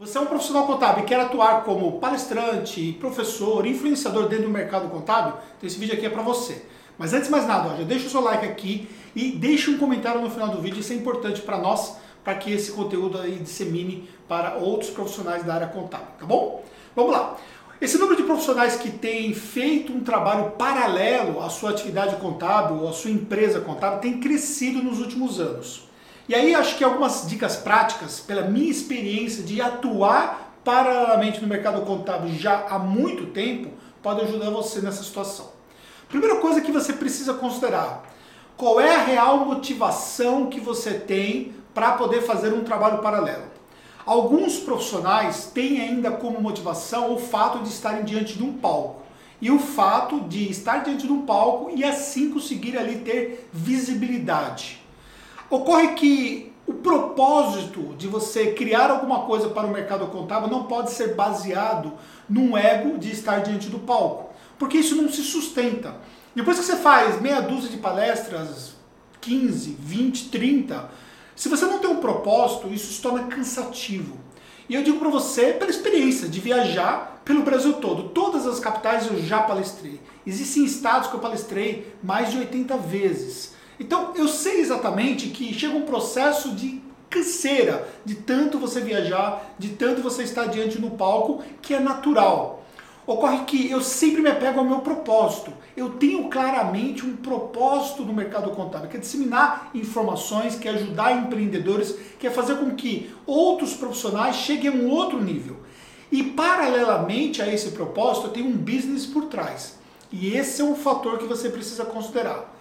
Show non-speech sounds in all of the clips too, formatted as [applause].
Você é um profissional contábil e quer atuar como palestrante, professor, influenciador dentro do mercado contábil? Então esse vídeo aqui é para você. Mas antes de mais nada, ó, já deixa o seu like aqui e deixa um comentário no final do vídeo, isso é importante para nós, para que esse conteúdo aí dissemine para outros profissionais da área contábil, tá bom? Vamos lá. Esse número de profissionais que têm feito um trabalho paralelo à sua atividade contábil, à sua empresa contábil, tem crescido nos últimos anos. E aí acho que algumas dicas práticas, pela minha experiência de atuar paralelamente no mercado contábil já há muito tempo, podem ajudar você nessa situação. Primeira coisa que você precisa considerar, qual é a real motivação que você tem para poder fazer um trabalho paralelo? Alguns profissionais têm ainda como motivação o fato de estarem diante de um palco. E o fato de estar diante de um palco e assim conseguir ali ter visibilidade. Ocorre que o propósito de você criar alguma coisa para o mercado contábil não pode ser baseado num ego de estar diante do palco, porque isso não se sustenta. Depois que você faz meia dúzia de palestras, 15, 20, 30, se você não tem um propósito, isso se torna cansativo. E eu digo para você, pela experiência de viajar pelo Brasil todo, todas as capitais eu já palestrei. Existem estados que eu palestrei mais de 80 vezes. Então eu sei exatamente que chega um processo de canseira de tanto você viajar, de tanto você estar diante no palco, que é natural. Ocorre que eu sempre me apego ao meu propósito. Eu tenho claramente um propósito no mercado contábil, que é disseminar informações, que é ajudar empreendedores, que é fazer com que outros profissionais cheguem a um outro nível. E paralelamente a esse propósito, eu tenho um business por trás. E esse é um fator que você precisa considerar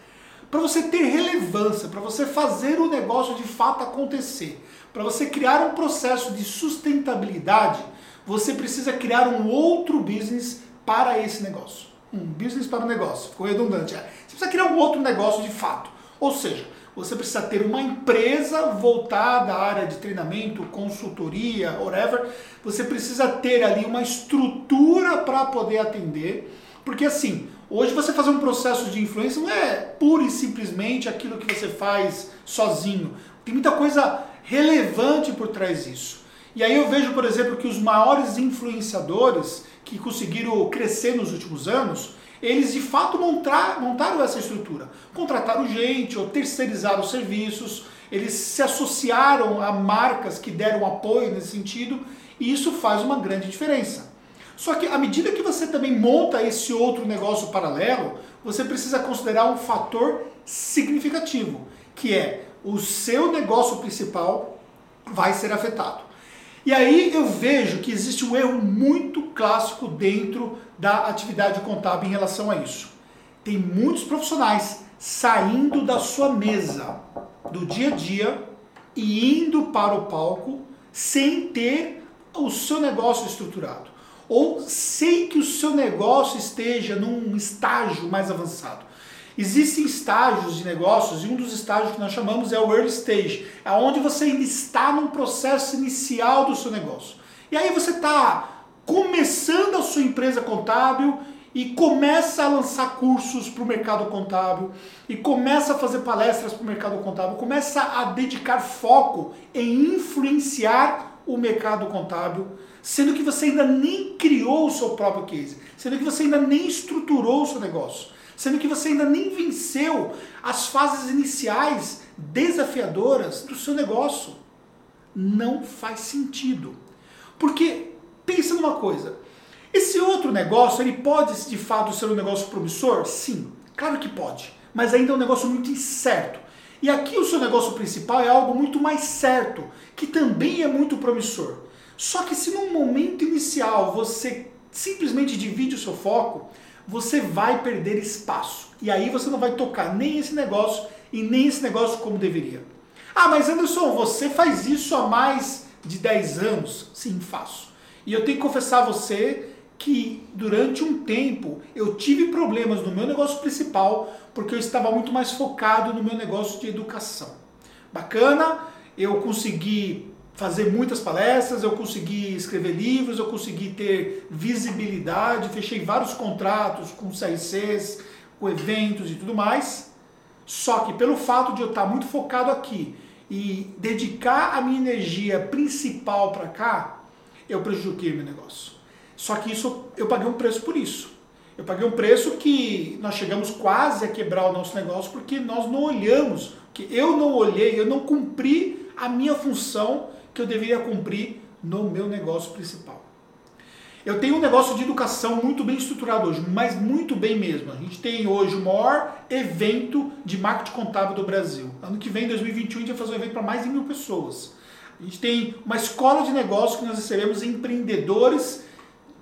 para você ter relevância, para você fazer o negócio de fato acontecer, para você criar um processo de sustentabilidade, você precisa criar um outro business para esse negócio. Um business para o negócio, ficou redundante. É. Você precisa criar um outro negócio de fato. Ou seja, você precisa ter uma empresa voltada à área de treinamento, consultoria, whatever. Você precisa ter ali uma estrutura para poder atender porque assim, hoje você fazer um processo de influência não é pura e simplesmente aquilo que você faz sozinho. Tem muita coisa relevante por trás disso. E aí eu vejo, por exemplo, que os maiores influenciadores que conseguiram crescer nos últimos anos, eles de fato montar, montaram essa estrutura. Contrataram gente ou terceirizaram serviços, eles se associaram a marcas que deram apoio nesse sentido, e isso faz uma grande diferença. Só que à medida que você também monta esse outro negócio paralelo, você precisa considerar um fator significativo, que é o seu negócio principal vai ser afetado. E aí eu vejo que existe um erro muito clássico dentro da atividade contábil em relação a isso. Tem muitos profissionais saindo da sua mesa do dia a dia e indo para o palco sem ter o seu negócio estruturado ou sem que o seu negócio esteja num estágio mais avançado. Existem estágios de negócios e um dos estágios que nós chamamos é o early stage, é onde você ainda está num processo inicial do seu negócio. E aí você está começando a sua empresa contábil e começa a lançar cursos para o mercado contábil e começa a fazer palestras para o mercado contábil, começa a dedicar foco em influenciar o mercado contábil sendo que você ainda nem criou o seu próprio case, sendo que você ainda nem estruturou o seu negócio, sendo que você ainda nem venceu as fases iniciais desafiadoras do seu negócio. Não faz sentido. Porque pensa numa coisa, esse outro negócio, ele pode de fato ser um negócio promissor? Sim, claro que pode, mas ainda é um negócio muito incerto. E aqui o seu negócio principal é algo muito mais certo, que também é muito promissor. Só que se num momento inicial você simplesmente divide o seu foco, você vai perder espaço. E aí você não vai tocar nem esse negócio e nem esse negócio como deveria. Ah, mas Anderson, você faz isso há mais de 10 anos? Sim, faço. E eu tenho que confessar a você que durante um tempo eu tive problemas no meu negócio principal porque eu estava muito mais focado no meu negócio de educação. Bacana, eu consegui fazer muitas palestras, eu consegui escrever livros, eu consegui ter visibilidade, fechei vários contratos com CRCs, com eventos e tudo mais. Só que pelo fato de eu estar muito focado aqui e dedicar a minha energia principal para cá, eu prejudiquei meu negócio. Só que isso eu paguei um preço por isso. Eu paguei um preço que nós chegamos quase a quebrar o nosso negócio porque nós não olhamos, que eu não olhei, eu não cumpri a minha função que eu deveria cumprir no meu negócio principal. Eu tenho um negócio de educação muito bem estruturado hoje, mas muito bem mesmo. A gente tem hoje o maior evento de marketing contábil do Brasil. Ano que vem, 2021, a gente vai fazer um evento para mais de mil pessoas. A gente tem uma escola de negócio que nós recebemos empreendedores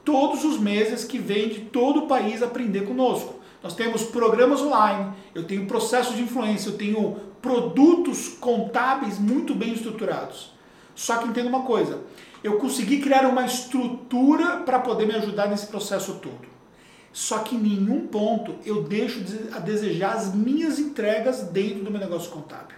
todos os meses que vêm de todo o país aprender conosco. Nós temos programas online, eu tenho processo de influência, eu tenho produtos contábeis muito bem estruturados. Só que entenda uma coisa, eu consegui criar uma estrutura para poder me ajudar nesse processo todo. Só que em nenhum ponto eu deixo a desejar as minhas entregas dentro do meu negócio contábil.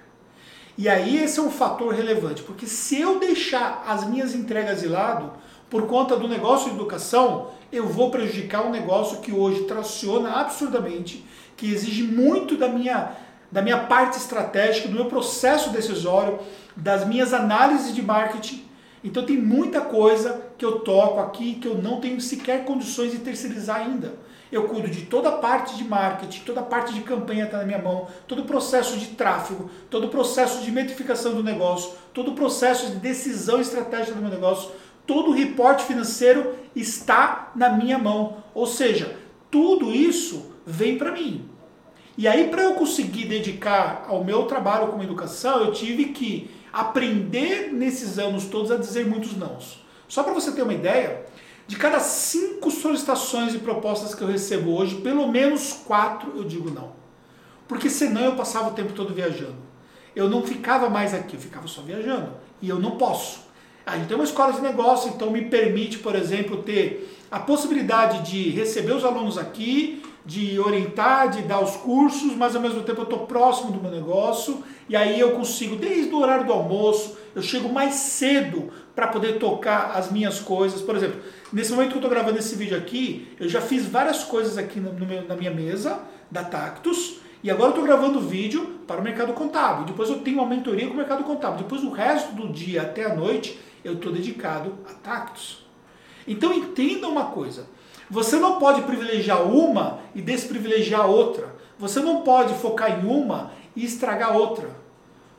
E aí esse é um fator relevante, porque se eu deixar as minhas entregas de lado por conta do negócio de educação, eu vou prejudicar um negócio que hoje traciona absurdamente, que exige muito da minha da minha parte estratégica, do meu processo decisório, das minhas análises de marketing então tem muita coisa que eu toco aqui que eu não tenho sequer condições de terceirizar ainda. Eu cuido de toda a parte de marketing, toda a parte de campanha está na minha mão, todo o processo de tráfego, todo o processo de metrificação do negócio, todo o processo de decisão estratégica do meu negócio, todo o reporte financeiro está na minha mão. Ou seja, tudo isso vem para mim. E aí, para eu conseguir dedicar ao meu trabalho como educação, eu tive que aprender nesses anos todos a dizer muitos nãos. Só para você ter uma ideia, de cada cinco solicitações e propostas que eu recebo hoje, pelo menos quatro eu digo não. Porque senão eu passava o tempo todo viajando. Eu não ficava mais aqui, eu ficava só viajando. E eu não posso. A gente tem uma escola de negócio, então me permite, por exemplo, ter a possibilidade de receber os alunos aqui, de orientar, de dar os cursos, mas ao mesmo tempo eu estou próximo do meu negócio e aí eu consigo, desde o horário do almoço, eu chego mais cedo para poder tocar as minhas coisas. Por exemplo, nesse momento que eu estou gravando esse vídeo aqui, eu já fiz várias coisas aqui no meu, na minha mesa da Tactus e agora eu estou gravando vídeo para o mercado contábil. Depois eu tenho uma mentoria com o mercado contábil. Depois o resto do dia até a noite eu estou dedicado a Tactus. Então entenda uma coisa. Você não pode privilegiar uma e desprivilegiar outra. Você não pode focar em uma e estragar outra.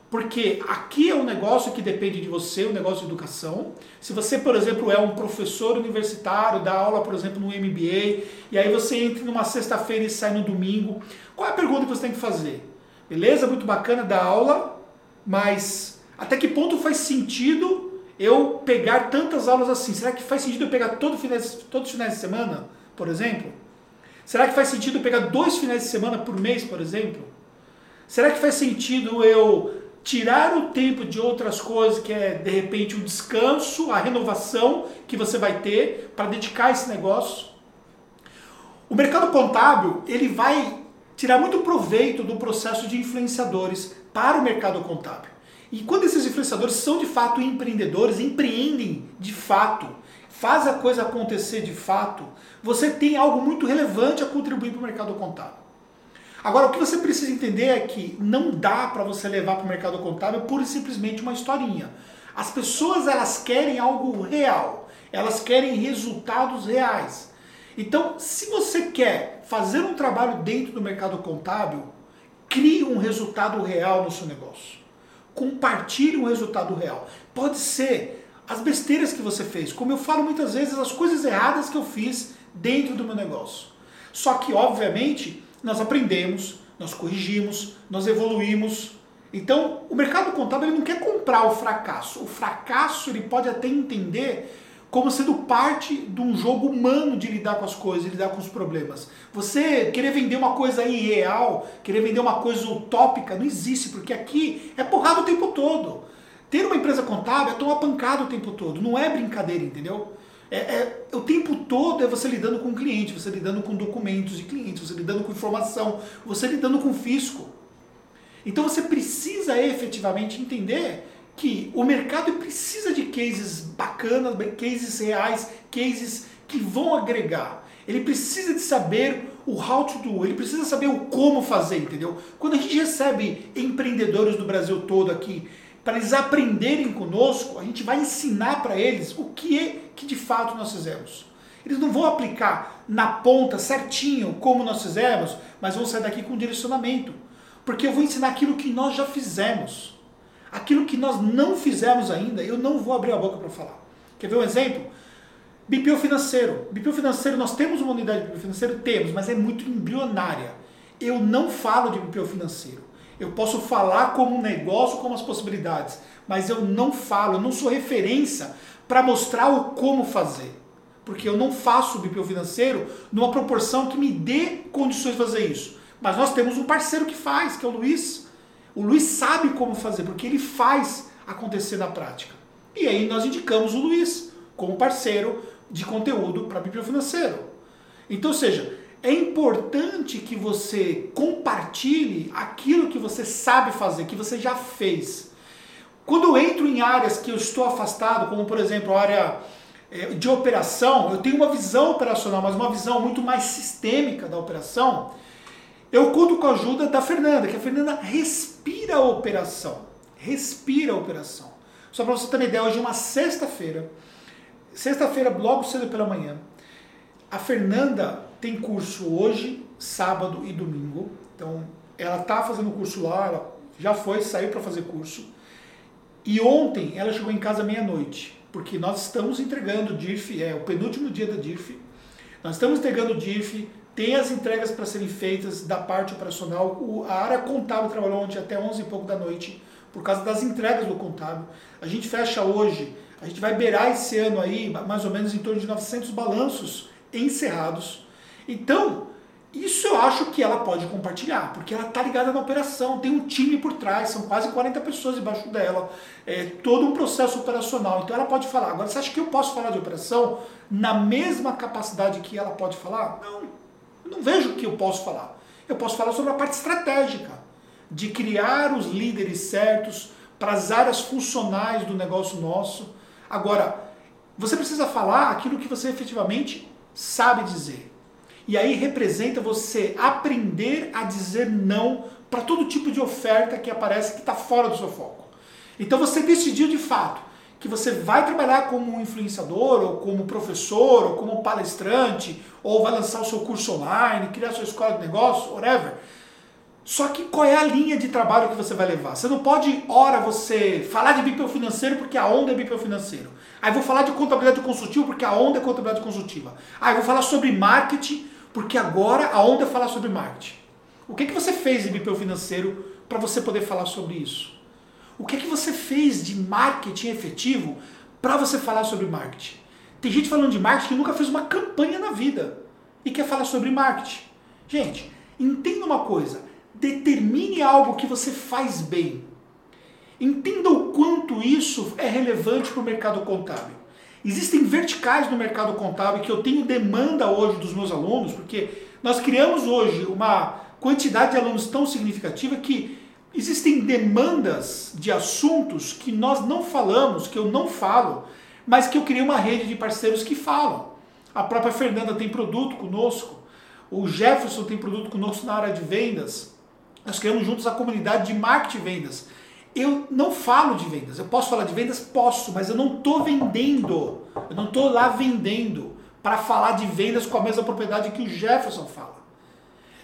Porque aqui é um negócio que depende de você, um negócio de educação. Se você, por exemplo, é um professor universitário, dá aula, por exemplo, no MBA, e aí você entra numa sexta-feira e sai no domingo, qual é a pergunta que você tem que fazer? Beleza, muito bacana dar aula, mas até que ponto faz sentido eu pegar tantas aulas assim? Será que faz sentido eu pegar todo finais, todos os finais de semana, por exemplo? Será que faz sentido eu pegar dois finais de semana por mês, por exemplo? Será que faz sentido eu tirar o tempo de outras coisas, que é de repente o descanso, a renovação que você vai ter para dedicar esse negócio? O mercado contábil, ele vai tirar muito proveito do processo de influenciadores para o mercado contábil. E quando esses influenciadores são de fato empreendedores, empreendem de fato, faz a coisa acontecer de fato, você tem algo muito relevante a contribuir para o mercado contábil. Agora, o que você precisa entender é que não dá para você levar para o mercado contábil pura e simplesmente uma historinha. As pessoas elas querem algo real, elas querem resultados reais. Então, se você quer fazer um trabalho dentro do mercado contábil, crie um resultado real no seu negócio compartilhe um resultado real. Pode ser as besteiras que você fez, como eu falo muitas vezes, as coisas erradas que eu fiz dentro do meu negócio. Só que, obviamente, nós aprendemos, nós corrigimos, nós evoluímos. Então, o mercado contábil ele não quer comprar o fracasso. O fracasso ele pode até entender como sendo parte de um jogo humano de lidar com as coisas, de lidar com os problemas. Você querer vender uma coisa irreal, querer vender uma coisa utópica, não existe, porque aqui é porrada o tempo todo. Ter uma empresa contábil é tomar pancada o tempo todo, não é brincadeira, entendeu? É, é, o tempo todo é você lidando com o cliente, você lidando com documentos de clientes, você lidando com informação, você lidando com fisco. Então você precisa efetivamente entender que o mercado precisa de cases bacanas, cases reais, cases que vão agregar. Ele precisa de saber o how to do, ele precisa saber o como fazer, entendeu? Quando a gente recebe empreendedores do Brasil todo aqui, para eles aprenderem conosco, a gente vai ensinar para eles o que, é, que de fato nós fizemos. Eles não vão aplicar na ponta certinho como nós fizemos, mas vão sair daqui com direcionamento. Porque eu vou ensinar aquilo que nós já fizemos. Aquilo que nós não fizemos ainda, eu não vou abrir a boca para falar. Quer ver um exemplo? BPO financeiro. BPO financeiro, nós temos uma unidade de BPO financeiro? Temos, mas é muito embrionária. Eu não falo de BPO financeiro. Eu posso falar como um negócio, como as possibilidades, mas eu não falo, eu não sou referência para mostrar o como fazer. Porque eu não faço BPO financeiro numa proporção que me dê condições de fazer isso. Mas nós temos um parceiro que faz, que é o Luiz. O Luiz sabe como fazer, porque ele faz acontecer na prática. E aí nós indicamos o Luiz como parceiro de conteúdo para BPO financeiro. Então, ou seja, é importante que você compartilhe aquilo que você sabe fazer, que você já fez. Quando eu entro em áreas que eu estou afastado, como por exemplo a área eh, de operação, eu tenho uma visão operacional, mas uma visão muito mais sistêmica da operação, eu conto com a ajuda da Fernanda, que a Fernanda respira a operação. Respira a operação. Só para você ter uma ideia, hoje é uma sexta-feira. Sexta-feira, logo cedo pela manhã. A Fernanda tem curso hoje, sábado e domingo. Então, ela está fazendo curso lá, ela já foi, saiu para fazer curso. E ontem ela chegou em casa meia-noite, porque nós estamos entregando o DIRF, é o penúltimo dia da DIRF. Nós estamos entregando o DIRF, tem as entregas para serem feitas da parte operacional. O, a área contábil trabalhou ontem até 11 e pouco da noite, por causa das entregas do contábil. A gente fecha hoje, a gente vai beirar esse ano aí, mais ou menos em torno de 900 balanços encerrados. Então, isso eu acho que ela pode compartilhar, porque ela está ligada na operação, tem um time por trás, são quase 40 pessoas embaixo dela, é todo um processo operacional. Então ela pode falar. Agora, você acha que eu posso falar de operação na mesma capacidade que ela pode falar? Não, não vejo o que eu posso falar. Eu posso falar sobre a parte estratégica, de criar os líderes certos para as áreas funcionais do negócio nosso. Agora, você precisa falar aquilo que você efetivamente sabe dizer. E aí representa você aprender a dizer não para todo tipo de oferta que aparece que está fora do seu foco. Então você decidiu de fato que você vai trabalhar como influenciador, ou como professor, ou como palestrante, ou vai lançar o seu curso online, criar sua escola de negócio, whatever. Só que qual é a linha de trabalho que você vai levar? Você não pode, ora, você falar de BPO financeiro porque a onda é BPO financeiro. Aí vou falar de contabilidade consultiva porque a onda é contabilidade consultiva. Aí vou falar sobre marketing porque agora a onda é falar sobre marketing. O que, que você fez em BPO financeiro para você poder falar sobre isso? O que, que você fez de marketing efetivo para você falar sobre marketing? Tem gente falando de marketing que nunca fez uma campanha na vida e quer falar sobre marketing. Gente, entenda uma coisa: determine algo que você faz bem. Entenda o quanto isso é relevante para o mercado contábil. Existem verticais no mercado contábil que eu tenho demanda hoje dos meus alunos, porque nós criamos hoje uma quantidade de alunos tão significativa que existem demandas de assuntos que nós não falamos, que eu não falo, mas que eu criei uma rede de parceiros que falam. A própria Fernanda tem produto conosco, o Jefferson tem produto conosco na área de vendas. Nós criamos juntos a comunidade de marketing vendas eu não falo de vendas. Eu posso falar de vendas? Posso, mas eu não estou vendendo. Eu não estou lá vendendo para falar de vendas com a mesma propriedade que o Jefferson fala.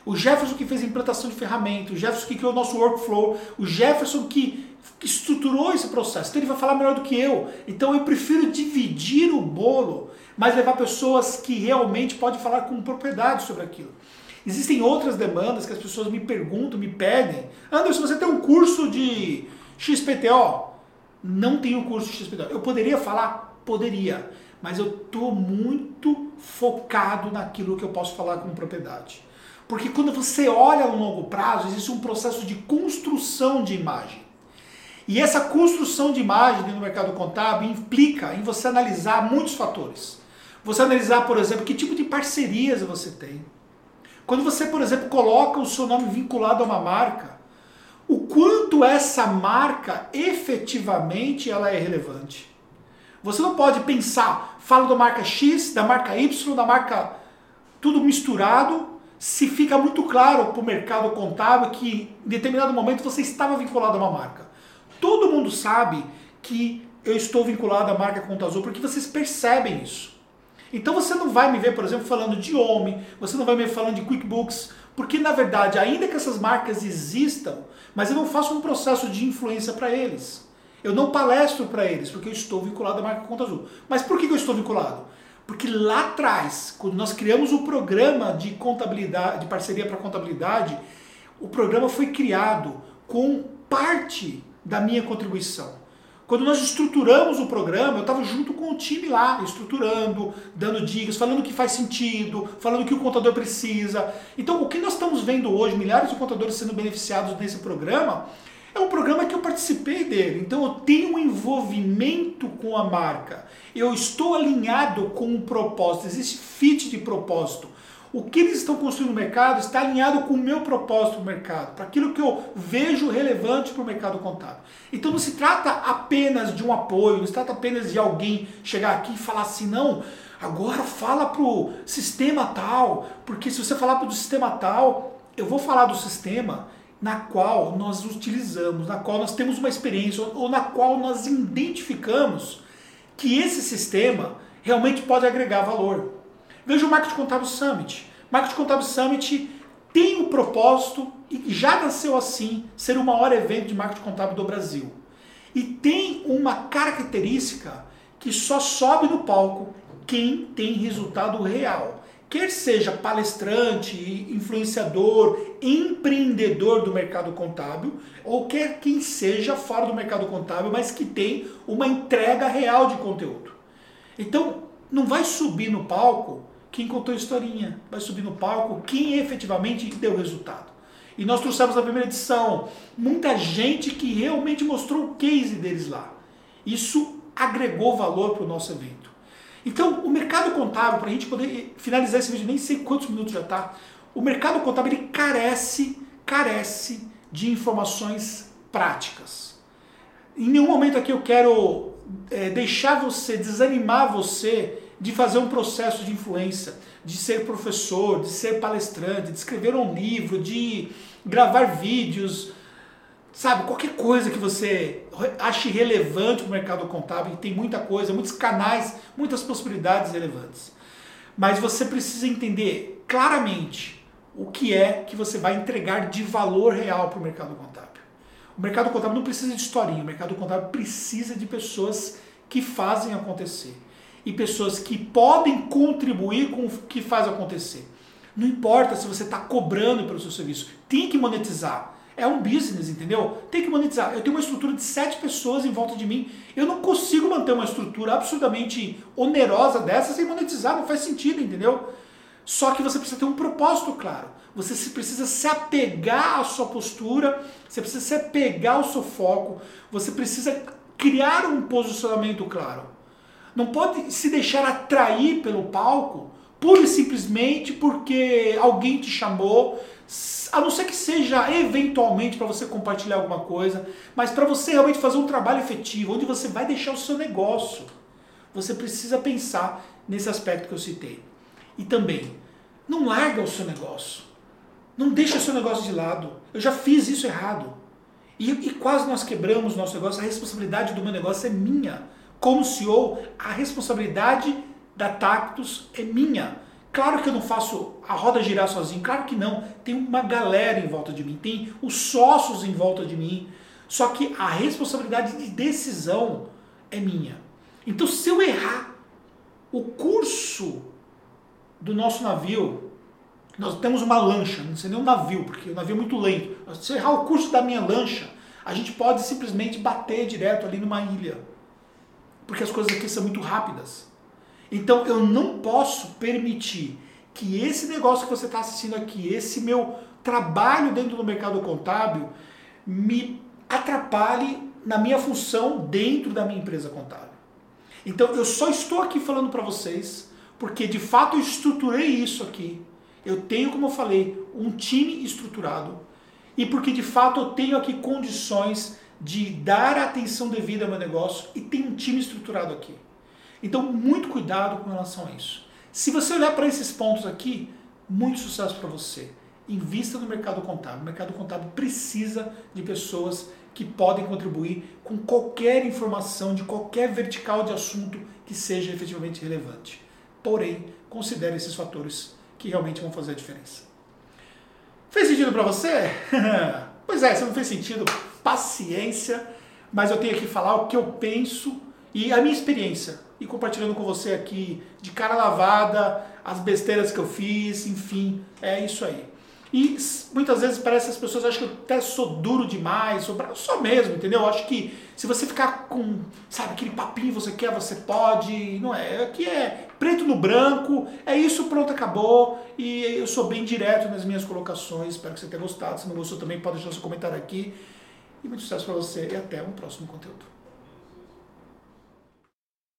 O Jefferson que fez a implantação de ferramentas, o Jefferson que criou o nosso workflow, o Jefferson que, estruturou esse processo. Então ele vai falar melhor do que eu. Então eu prefiro dividir o bolo, mas levar pessoas que realmente podem falar com propriedade sobre aquilo. Existem outras demandas que as pessoas me perguntam, me pedem. Anderson, você tem um curso de XPTO? Não tenho curso de XPTO. Eu poderia falar? Poderia. Mas eu estou muito focado naquilo que eu posso falar com propriedade. Porque quando você olha a longo prazo, existe um processo de construção de imagem. E essa construção de imagem no mercado contábil implica em você analisar muitos fatores. Você analisar, por exemplo, que tipo de parcerias você tem quando você, por exemplo, coloca o seu nome vinculado a uma marca, o quanto essa marca efetivamente ela é relevante. Você não pode pensar, falo da marca X, da marca Y, da marca tudo misturado, se fica muito claro para o mercado contábil que em determinado momento você estava vinculado a uma marca. Todo mundo sabe que eu estou vinculado à marca Conta Azul? Porque vocês percebem isso. Então você não vai me ver, por exemplo, falando de Home, você não vai me ver falando de QuickBooks, porque na verdade, ainda que essas marcas existam, mas eu não faço um processo de influência para eles. Eu não palestro para eles, porque eu estou vinculado à marca Conta Azul. Mas por que eu estou vinculado? Porque lá atrás, quando nós criamos o programa de contabilidade, de parceria para contabilidade, o programa foi criado com parte da minha contribuição. Quando nós estruturamos o programa, eu estava junto com o time lá, estruturando, dando dicas, falando o que faz sentido, falando o que o contador precisa. Então, o que nós estamos vendo hoje, milhares de contadores sendo beneficiados nesse programa, é um programa que eu participei dele. Então, eu tenho um envolvimento com a marca. Eu estou alinhado com o propósito, existe fit de propósito o que eles estão construindo no mercado está alinhado com o meu propósito no mercado, para aquilo que eu vejo relevante para o mercado contábil. Então não se trata apenas de um apoio, não se trata apenas de alguém chegar aqui e falar assim, não, agora fala para o sistema tal, porque se você falar para o sistema tal, eu vou falar do sistema na qual nós utilizamos, na qual nós temos uma experiência, ou na qual nós identificamos que esse sistema realmente pode agregar valor. Veja o Marketing Contábil Summit. Marketing Contábil Summit tem o propósito, e já nasceu assim, ser o maior evento de marketing contábil do Brasil. E tem uma característica que só sobe no palco quem tem resultado real. Quer seja palestrante, influenciador, empreendedor do mercado contábil, ou quer quem seja fora do mercado contábil, mas que tem uma entrega real de conteúdo. Então, não vai subir no palco quem contou historinha, vai subir no palco, quem efetivamente deu resultado. E nós trouxemos na primeira edição muita gente que realmente mostrou o case deles lá. Isso agregou valor para o nosso evento. Então, o mercado contábil, para a gente poder finalizar esse vídeo, nem sei quantos minutos já está, o mercado contábil ele carece, carece de informações práticas. Em nenhum momento aqui eu quero é, deixar você, desanimar você de fazer um processo de influência, de ser professor, de ser palestrante, de escrever um livro, de gravar vídeos, sabe, qualquer coisa que você ache relevante para o mercado contábil, tem muita coisa, muitos canais, muitas possibilidades relevantes. Mas você precisa entender claramente o que é que você vai entregar de valor real para o mercado contábil. O mercado contábil não precisa de historinha, o mercado contábil precisa de pessoas que fazem acontecer e pessoas que podem contribuir com o que faz acontecer. Não importa se você está cobrando pelo seu serviço, tem que monetizar. É um business, entendeu? Tem que monetizar. Eu tenho uma estrutura de sete pessoas em volta de mim. Eu não consigo manter uma estrutura absurdamente onerosa dessa sem monetizar, não faz sentido, entendeu? Só que você precisa ter um propósito claro. Você precisa se apegar à sua postura, você precisa se apegar ao seu foco, você precisa criar um posicionamento claro. Não pode se deixar atrair pelo palco pura e simplesmente porque alguém te chamou, a não ser que seja eventualmente para você compartilhar alguma coisa, mas para você realmente fazer um trabalho efetivo, onde você vai deixar o seu negócio. Você precisa pensar nesse aspecto que eu citei. E também, não larga o seu negócio. Não deixa o seu negócio de lado. Eu já fiz isso errado. E, e quase nós quebramos nosso negócio. A responsabilidade do meu negócio é minha como CEO, a responsabilidade da Tactus é minha. Claro que eu não faço a roda girar sozinho, claro que não. Tem uma galera em volta de mim, tem os sócios em volta de mim. Só que a responsabilidade de decisão é minha. Então, se eu errar o curso do nosso navio, nós temos uma lancha, não sei nem um navio, porque o navio é muito lento. Se eu errar o curso da minha lancha, a gente pode simplesmente bater direto ali numa ilha porque as coisas aqui são muito rápidas. Então eu não posso permitir que esse negócio que você está assistindo aqui, esse meu trabalho dentro do mercado contábil, me atrapalhe na minha função dentro da minha empresa contábil. Então eu só estou aqui falando para vocês porque de fato eu estruturei isso aqui. Eu tenho, como eu falei, um time estruturado e porque de fato eu tenho aqui condições de dar a atenção devida ao meu negócio e tem um time estruturado aqui. Então, muito cuidado com relação a isso. Se você olhar para esses pontos aqui, muito sucesso para você. Invista no mercado contábil. O mercado contábil precisa de pessoas que podem contribuir com qualquer informação de qualquer vertical de assunto que seja efetivamente relevante. Porém, considere esses fatores que realmente vão fazer a diferença. Fez sentido para você? [laughs] pois é, se não fez sentido, paciência, mas eu tenho que falar o que eu penso e a minha experiência e compartilhando com você aqui de cara lavada as besteiras que eu fiz, enfim, é isso aí. E muitas vezes parece que as pessoas acham que eu até sou duro demais, sou, sou mesmo, entendeu? Eu acho que se você ficar com, sabe, aquele papinho você quer, você pode, não é. Aqui é preto no branco, é isso, pronto, acabou. E eu sou bem direto nas minhas colocações, espero que você tenha gostado. Se não gostou também, pode deixar seu comentário aqui. E muito sucesso para você e até um próximo conteúdo.